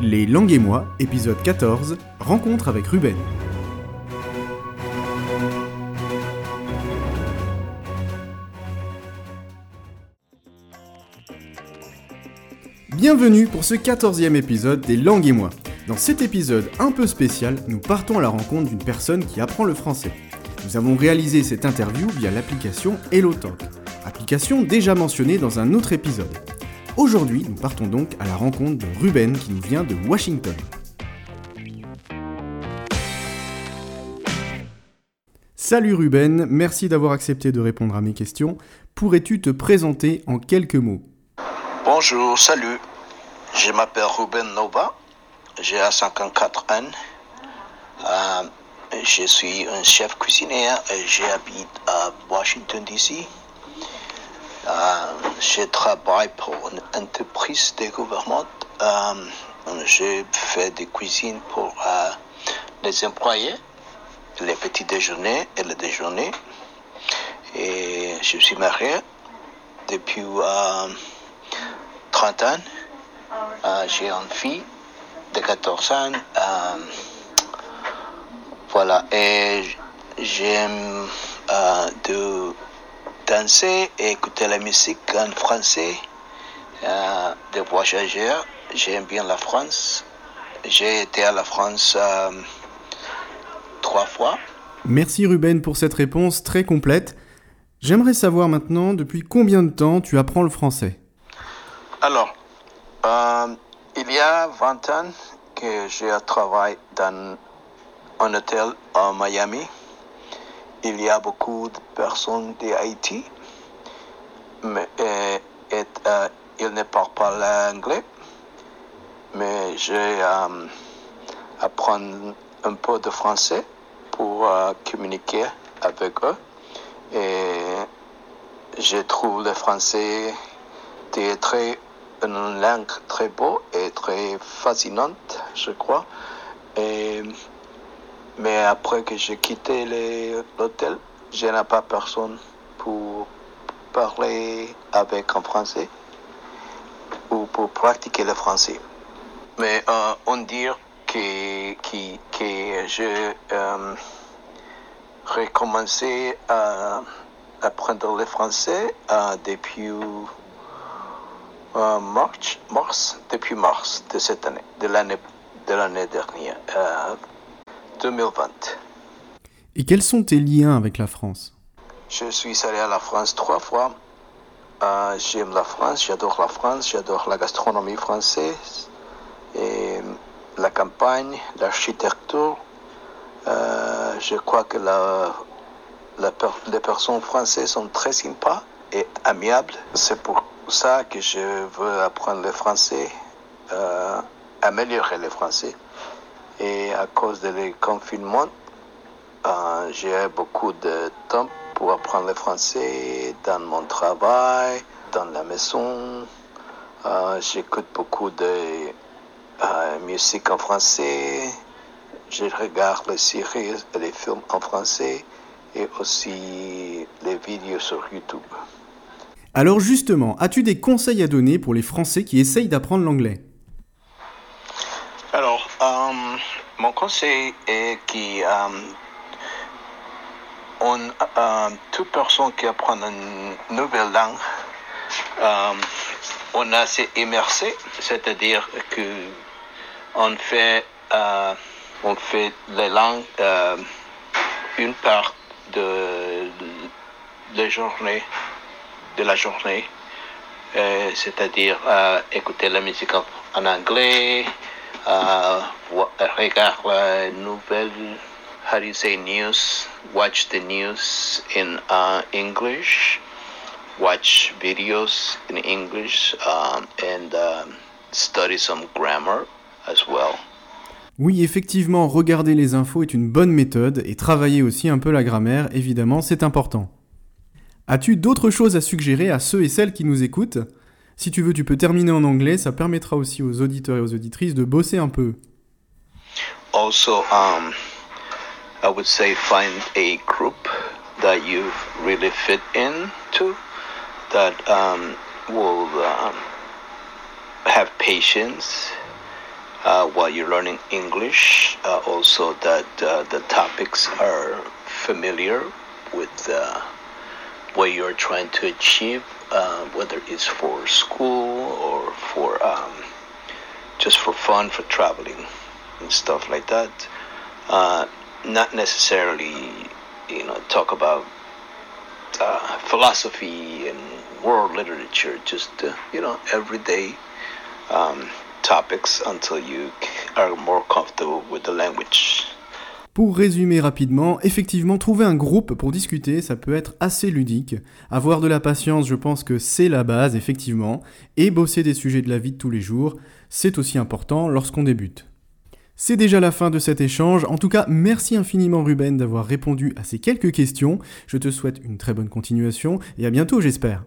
Les Langues et moi, épisode 14, rencontre avec Ruben. Bienvenue pour ce 14e épisode des Langues et moi. Dans cet épisode un peu spécial, nous partons à la rencontre d'une personne qui apprend le français. Nous avons réalisé cette interview via l'application HelloTalk, application déjà mentionnée dans un autre épisode. Aujourd'hui, nous partons donc à la rencontre de Ruben qui nous vient de Washington. Salut Ruben, merci d'avoir accepté de répondre à mes questions. Pourrais-tu te présenter en quelques mots? Bonjour, salut. Je m'appelle Ruben Nova. J'ai 54 ans. Euh, je suis un chef cuisinier et j'habite à Washington, D.C. Euh, je travaille pour une entreprise de gouvernement. Euh, je fais des cuisines pour euh, les employés, les petits déjeuners et le déjeuner. Et je suis marié depuis 30 ans. J'ai une fille de 14 ans. voilà, et j'aime de danser et écouter la musique en français, euh, de voyager. J'aime bien la France. J'ai été à la France euh, trois fois. Merci Ruben pour cette réponse très complète. J'aimerais savoir maintenant depuis combien de temps tu apprends le français? Alors, euh, il y a 20 ans que j'ai travaillé dans un hôtel à Miami il y a beaucoup de personnes d'Haïti, mais et, euh, ils ne parlent pas l'anglais. Mais j'ai euh, apprendre un peu de français pour euh, communiquer avec eux. Et je trouve le français très, une langue très beau et très fascinante, je crois. Mais après que j'ai quitté l'hôtel, je n'ai pas personne pour parler avec en français ou pour pratiquer le français. Mais euh, on dit que, que, que je euh, recommencé à apprendre le français euh, depuis euh, mars, mars, depuis mars de cette année, de l'année de l'année dernière. 2020. Et quels sont tes liens avec la France? Je suis allé à la France trois fois. Euh, j'aime la France, j'adore la France, j'adore la gastronomie française, et la campagne, l'architecture. Euh, je crois que la, les personnes françaises sont très sympas et amiables. C'est pour ça que je veux apprendre le français, euh, améliorer le français. Et à cause du confinement, euh, j'ai beaucoup de temps pour apprendre le français dans mon travail, dans la maison. Euh, J'écoute beaucoup de euh, musique en français. Je regarde les séries et les films en français et aussi les vidéos sur YouTube. Alors justement, as-tu des conseils à donner pour les Français qui essayent d'apprendre l'anglais? Mon conseil est que euh, euh, toute personne qui apprend une nouvelle langue, euh, on a s'est immersé, c'est-à-dire que on fait, euh, on fait les langues euh, une part de la journée, de la journée, euh, c'est-à-dire euh, écouter la musique en anglais, uh, la nouvelle, how do you say news? Watch the news in uh, English, watch videos in English, um, and um, study some grammar as well. Oui, effectivement, regarder les infos est une bonne méthode et travailler aussi un peu la grammaire, évidemment, c'est important. As-tu d'autres choses à suggérer à ceux et celles qui nous écoutent? Si tu veux, tu peux terminer en anglais, ça permettra aussi aux auditeurs et aux auditrices de bosser un peu. Also, um, I would say find a group that you really fit into, that um, will um, have patience uh, while you're learning English. Uh, also, that uh, the topics are familiar with uh, what you're trying to achieve, uh, whether it's for school or for um, just for fun, for traveling and stuff like that. Uh, not necessarily, you know, talk about uh, philosophy and world literature, just, uh, you know, everyday um, topics until you are more comfortable with the language. Pour résumer rapidement, effectivement, trouver un groupe pour discuter, ça peut être assez ludique. Avoir de la patience, je pense que c'est la base, effectivement. Et bosser des sujets de la vie de tous les jours, c'est aussi important lorsqu'on débute. C'est déjà la fin de cet échange. En tout cas, merci infiniment Ruben d'avoir répondu à ces quelques questions. Je te souhaite une très bonne continuation et à bientôt, j'espère.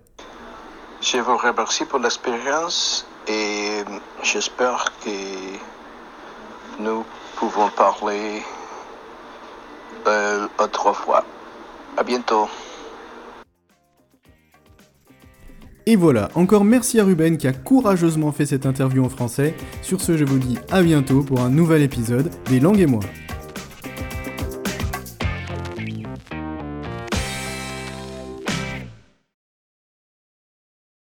Je vous remercie pour l'expérience et j'espère que nous pouvons parler euh, autrefois. À bientôt. Et voilà, encore merci à Ruben qui a courageusement fait cette interview en français. Sur ce, je vous dis à bientôt pour un nouvel épisode des Langues et moi.